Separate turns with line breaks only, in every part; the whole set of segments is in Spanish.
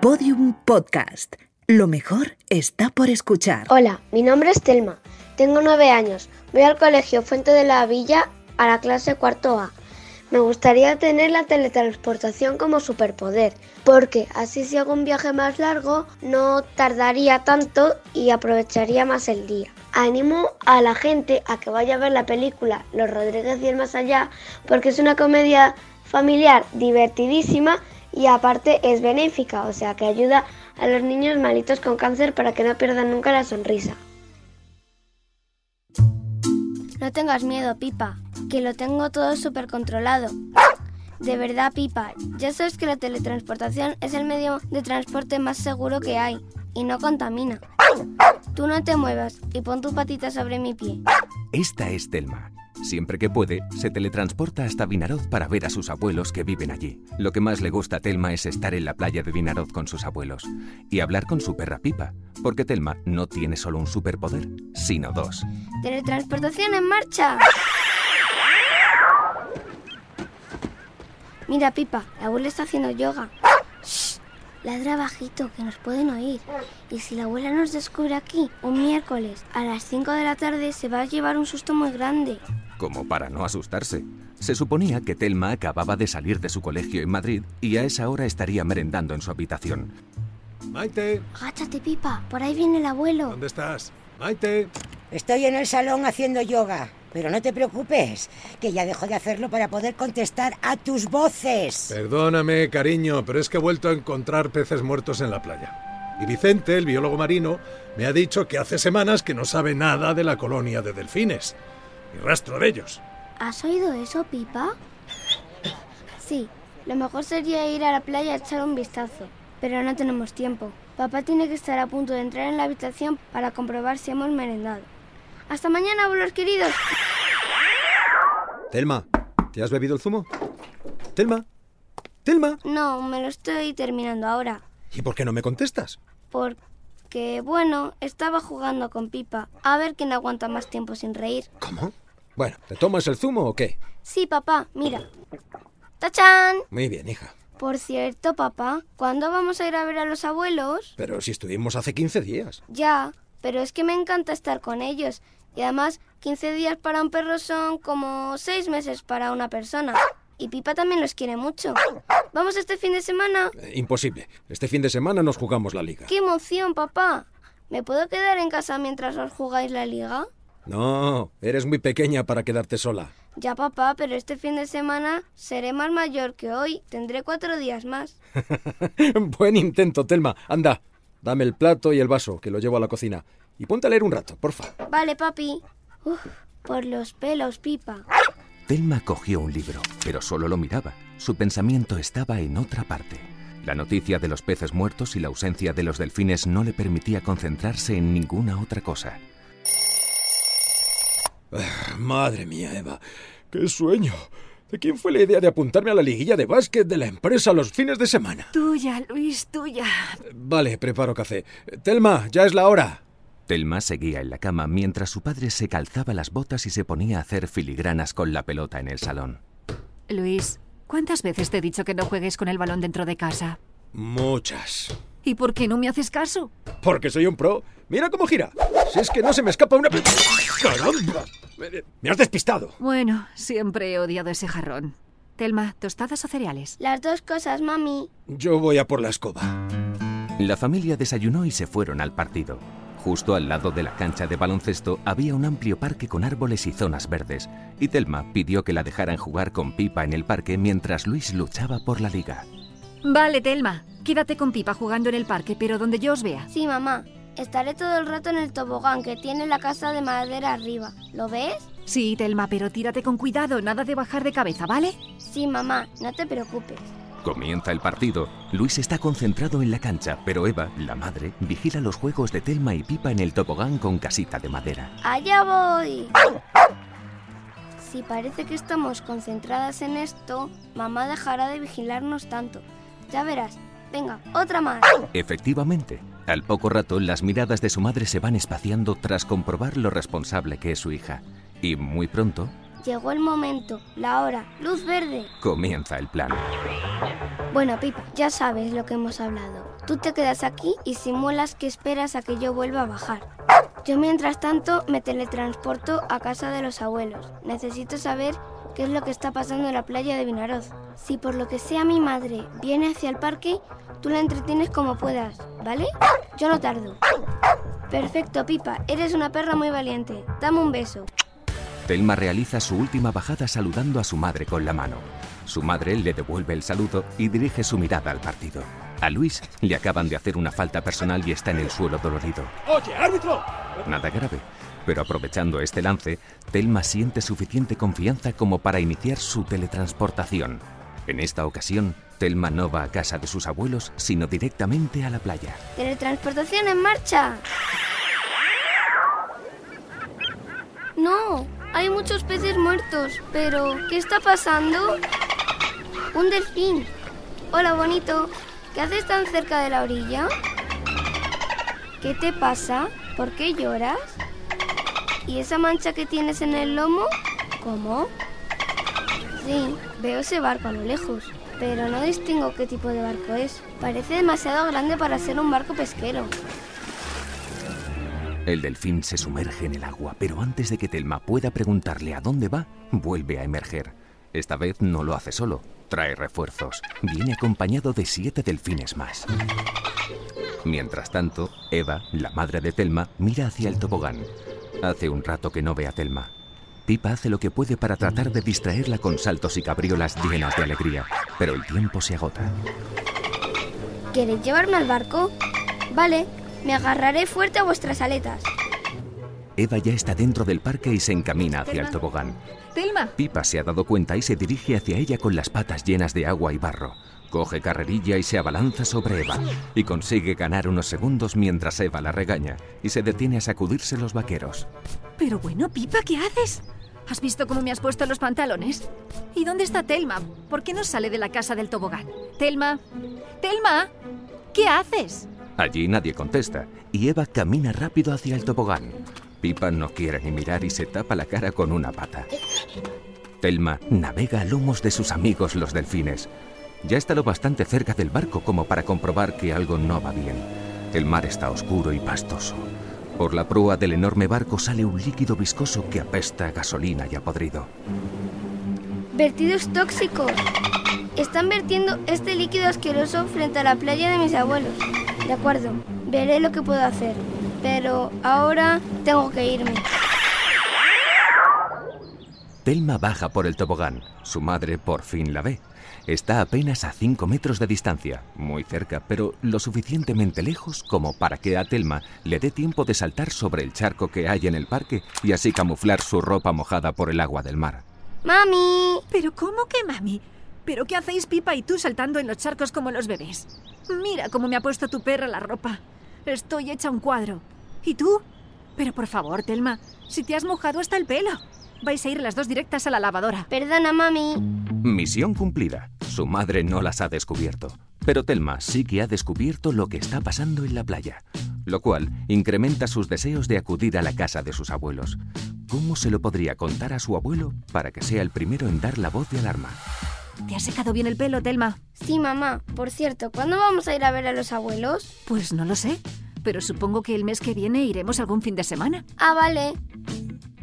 Podium Podcast. Lo mejor está por escuchar.
Hola, mi nombre es Telma. Tengo nueve años. Voy al colegio Fuente de la Villa a la clase cuarto A. Me gustaría tener la teletransportación como superpoder, porque así si hago un viaje más largo no tardaría tanto y aprovecharía más el día. Animo a la gente a que vaya a ver la película Los Rodríguez y el Más Allá, porque es una comedia familiar divertidísima y aparte es benéfica, o sea que ayuda a los niños malitos con cáncer para que no pierdan nunca la sonrisa. No tengas miedo, Pipa, que lo tengo todo súper controlado. De verdad, Pipa, ya sabes que la teletransportación es el medio de transporte más seguro que hay y no contamina. Tú no te muevas y pon tu patita sobre mi pie.
Esta es Telma. Siempre que puede, se teletransporta hasta Vinaroz para ver a sus abuelos que viven allí. Lo que más le gusta a Telma es estar en la playa de Vinaroz con sus abuelos y hablar con su perra Pipa, porque Telma no tiene solo un superpoder, sino dos.
¡Teletransportación en marcha! Mira, Pipa, la abuela está haciendo yoga. Ladra bajito, que nos pueden oír. Y si la abuela nos descubre aquí, un miércoles, a las 5 de la tarde, se va a llevar un susto muy grande.
Como para no asustarse. Se suponía que Telma acababa de salir de su colegio en Madrid y a esa hora estaría merendando en su habitación.
Maite,
Agáchate, Pipa, por ahí viene el abuelo.
¿dónde estás? Maite,
Estoy en el salón haciendo yoga. Pero no te preocupes, que ya dejo de hacerlo para poder contestar a tus voces.
perdóname, cariño, pero es que he vuelto a encontrar peces muertos en la playa. Y Vicente, el biólogo marino, me ha dicho que hace semanas que no sabe nada de la colonia de delfines. Ni rastro de ellos.
¿Has oído eso, Pipa? Sí, lo mejor sería ir a la playa a echar un vistazo. Pero no tenemos tiempo. Papá tiene que estar a punto de entrar en la habitación para comprobar si hemos merendado. ¡Hasta mañana, abuelos queridos!
Telma, ¿te has bebido el zumo? Telma, Telma,
No, me lo estoy terminando ahora.
¿y por qué no me contestas?
Porque, bueno, estaba jugando con Pipa. A ver quién aguanta más tiempo sin reír.
¿Cómo? Bueno, ¿te tomas el zumo o qué?
Sí, papá, mira. ¡Tachán!
Muy bien, hija.
Por cierto, papá, ¿cuándo vamos a ir a ver a los abuelos?
Pero si estuvimos hace 15 días.
Ya, pero es que me encanta estar con ellos. Y además, 15 días para un perro son como 6 meses para una persona. Y Pipa también los quiere mucho. ¿Vamos este fin de semana?
Eh, imposible. Este fin de semana nos jugamos la liga.
¡Qué emoción, papá! ¿Me puedo quedar en casa mientras os jugáis la liga?
No, eres muy pequeña para quedarte sola.
Ya, papá, pero este fin de semana seré más mayor que hoy. Tendré cuatro días más.
Buen intento, Telma. Anda, dame el plato y el vaso, que lo llevo a la cocina. Y ponte a leer un rato, porfa.
Vale, papi. Uf, por los pelos, Pipa.
Telma cogió un libro, pero solo lo miraba. Su pensamiento estaba en otra parte. La noticia de los peces muertos y la ausencia de los delfines no le permitía concentrarse en ninguna otra cosa.
Madre mía, Eva. ¡Qué sueño! ¿De quién fue la idea de apuntarme a la liguilla de básquet de la empresa los fines de semana?
Tuya, Luis, tuya.
Vale, preparo café. Telma, ya es la hora.
Telma seguía en la cama mientras su padre se calzaba las botas y se ponía a hacer filigranas con la pelota en el salón.
Luis, ¿cuántas veces te he dicho que no juegues con el balón dentro de casa?
Muchas.
¿Y por qué no me haces caso?
Porque soy un pro. Mira cómo gira. Si es que no se me escapa una... ¡Caramba! Me- Me has despistado.
Bueno, siempre he odiado ese jarrón. Telma, ¿tostadas o cereales?
Las dos cosas, mami.
Yo voy a por la escoba.
La familia desayunó y se fueron al partido. Justo al lado de la cancha de baloncesto había un amplio parque con árboles y zonas verdes, y Telma pidió que la dejaran jugar con Pipa en el parque mientras Luis luchaba por la liga.
Vale, Telma. Quédate con Pipa jugando en el parque, pero donde yo os vea.
Sí, mamá. Estaré todo el rato en el tobogán que tiene la casa de madera arriba. ¿Lo ves?
Sí, Telma, pero tírate con cuidado, nada de bajar de cabeza, ¿vale?
Sí, mamá. No te preocupes.
Comienza el partido. Luis está concentrado en la cancha, pero Eva, la madre, vigila los juegos de Telma y Pipa en el tobogán con casita de madera.
¡Allá voy! Si parece que estamos concentradas en esto, mamá dejará de vigilarnos tanto. Ya verás. Venga, otra más.
Efectivamente, al poco rato las miradas de su madre se van espaciando tras comprobar lo responsable que es su hija. Y muy pronto
Llegó el momento, la hora, luz verde.
comienza el plan.
Bueno, Pipa, ya sabes lo que hemos hablado. Tú te quedas aquí y simulas que esperas a que yo vuelva a bajar. Yo mientras tanto me teletransporto a casa de los abuelos. Necesito saber qué es lo que está pasando en la playa de Vinaroz. Si por lo que sea mi madre viene hacia el parque, tú la entretienes como puedas, ¿vale? Yo no tardo. Perfecto, Pipa. Eres una perra muy valiente. Dame un beso.
Telma realiza su última bajada saludando a su madre con la mano. Su madre le devuelve el saludo y dirige su mirada al partido. A Luis le acaban de hacer una falta personal y está en el suelo dolorido.
¡Oye, árbitro!
Nada grave, pero aprovechando este lance, Telma siente suficiente confianza como para iniciar su teletransportación. En esta ocasión, Telma no va a casa de sus abuelos, sino directamente a la playa.
Teletransportación en marcha. No, hay muchos peces muertos, pero ¿qué está pasando? Un delfín. Hola, bonito. ¿Qué haces tan cerca de la orilla? ¿Qué te pasa? ¿Por qué lloras? ¿Y esa mancha que tienes en el lomo? ¿Cómo? Sí, veo ese barco a lo lejos, pero no distingo qué tipo de barco es. Parece demasiado grande para ser un barco pesquero.
El delfín se sumerge en el agua, pero antes de que Telma pueda preguntarle a dónde va, vuelve a emerger. Esta vez no lo hace solo, trae refuerzos. Viene acompañado de siete delfines más. Mientras tanto, Eva, la madre de Telma, mira hacia el tobogán. Hace un rato que no ve a Telma. Pipa hace lo que puede para tratar de distraerla con saltos y cabriolas llenas de alegría, pero el tiempo se agota.
¿Queréis llevarme al barco? Vale, me agarraré fuerte a vuestras aletas.
Eva ya está dentro del parque y se encamina hacia el tobogán.
Telma,
Pipa se ha dado cuenta y se dirige hacia ella con las patas llenas de agua y barro. Coge carrerilla y se abalanza sobre Eva y consigue ganar unos segundos mientras Eva la regaña y se detiene a sacudirse los vaqueros.
pero bueno, Pipa, ¿qué haces? ¿Has visto cómo me has puesto los pantalones? ¿Y dónde está Telma? ¿Por qué no sale de la casa del tobogán? Telma, Telma, ¿qué haces?
Allí nadie contesta y Eva camina rápido hacia el tobogán. Pipa no quiere ni mirar y se tapa la cara con una pata. Telma navega a lomos de sus amigos los delfines. Ya está lo bastante cerca del barco como para comprobar que algo no va bien. El mar está oscuro y pastoso. Por la proa del enorme barco sale un líquido viscoso que apesta a gasolina y a podrido.
Vertidos tóxicos. Están vertiendo este líquido asqueroso frente a la playa de mis abuelos. De acuerdo, veré lo que puedo hacer. Pero ahora tengo que irme.
Telma baja por el tobogán. Su madre por fin la ve. Está apenas a 5 metros de distancia, muy cerca, pero lo suficientemente lejos como para que a Telma le dé tiempo de saltar sobre el charco que hay en el parque y así camuflar su ropa mojada por el agua del mar.
¡Mami!
¿Pero cómo que mami? ¿Pero qué hacéis Pipa y tú saltando en los charcos como los bebés? Mira cómo me ha puesto tu perra la ropa. Estoy hecha un cuadro. ¿Y tú? Pero por favor, Telma, si te has mojado hasta el pelo. Vais a ir las dos directas a la lavadora.
Perdona, mami.
Misión cumplida. Su madre no las ha descubierto. Pero Telma sí que ha descubierto lo que está pasando en la playa, lo cual incrementa sus deseos de acudir a la casa de sus abuelos. ¿Cómo se lo podría contar a su abuelo para que sea el primero en dar la voz de alarma?
¿Te has secado bien el pelo, Telma?
Sí, mamá. Por cierto, ¿cuándo vamos a ir a ver a los abuelos?
Pues no lo sé. Pero supongo que el mes que viene iremos algún fin de semana.
Ah, vale.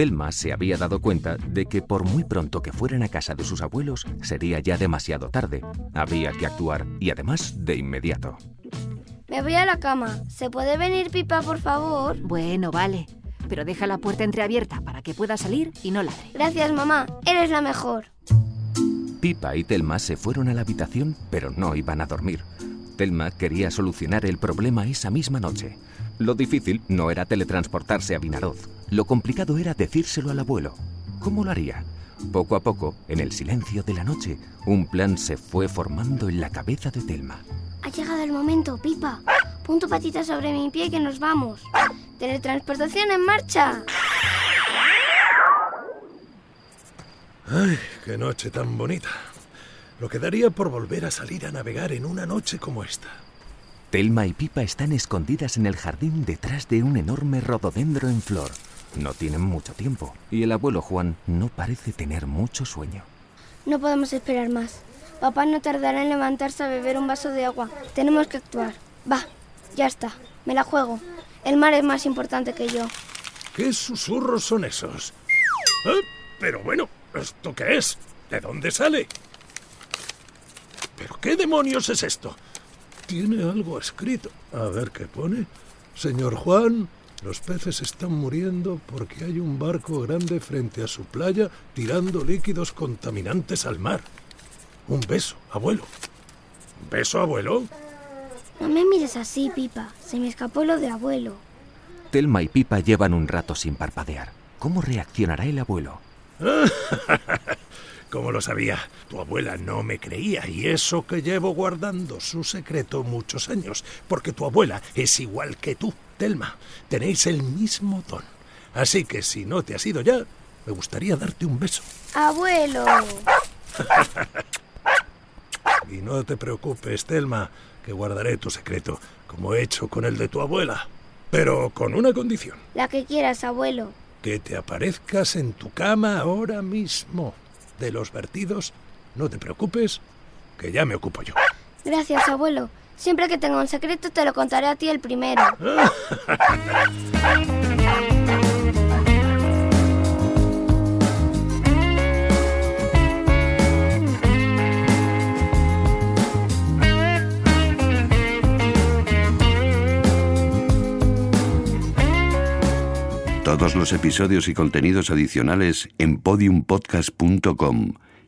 Telma se había dado cuenta de que por muy pronto que fueran a casa de sus abuelos sería ya demasiado tarde. Había que actuar y además de inmediato.
Me voy a la cama. ¿Se puede venir, Pipa, por favor?
Bueno, vale. Pero deja la puerta entreabierta para que pueda salir y no ladre.
Gracias, mamá. Eres la mejor.
Pipa y Telma se fueron a la habitación, pero no iban a dormir. Telma quería solucionar el problema esa misma noche. Lo difícil no era teletransportarse a Vinaroz. Lo complicado era decírselo al abuelo. ¿Cómo lo haría? Poco a poco, en el silencio de la noche, un plan se fue formando en la cabeza de Telma.
Ha llegado el momento, Pipa. Pon tu patita sobre mi pie que nos vamos. Teletransportación en marcha.
Ay, qué noche tan bonita. Lo que daría por volver a salir a navegar en una noche como esta.
Telma y Pipa están escondidas en el jardín detrás de un enorme rododendro en flor. No tienen mucho tiempo y el abuelo Juan no parece tener mucho sueño.
No podemos esperar más. Papá no tardará en levantarse a beber un vaso de agua. Tenemos que actuar. Va, ya está. Me la juego. El mar es más importante que yo.
¿Qué susurros son esos? ¿Eh? Pero bueno, ¿esto qué es? ¿De dónde sale? ¿Pero qué demonios es esto? Tiene algo escrito. A ver qué pone. Señor Juan, los peces están muriendo porque hay un barco grande frente a su playa tirando líquidos contaminantes al mar. Un beso, abuelo. ¿Un beso, abuelo?
No me mires así, Pipa. Se me escapó lo de abuelo.
Telma y Pipa llevan un rato sin parpadear. ¿Cómo reaccionará el abuelo?
Como lo sabía, tu abuela no me creía y eso que llevo guardando su secreto muchos años, porque tu abuela es igual que tú, Telma. Tenéis el mismo don. Así que si no te has ido ya, me gustaría darte un beso.
Abuelo.
y no te preocupes, Telma, que guardaré tu secreto, como he hecho con el de tu abuela. Pero con una condición.
La que quieras, abuelo.
Que te aparezcas en tu cama ahora mismo. De los vertidos, no te preocupes, que ya me ocupo yo.
Gracias, abuelo. Siempre que tenga un secreto te lo contaré a ti el primero.
Todos los episodios y contenidos adicionales en podiumpodcast.com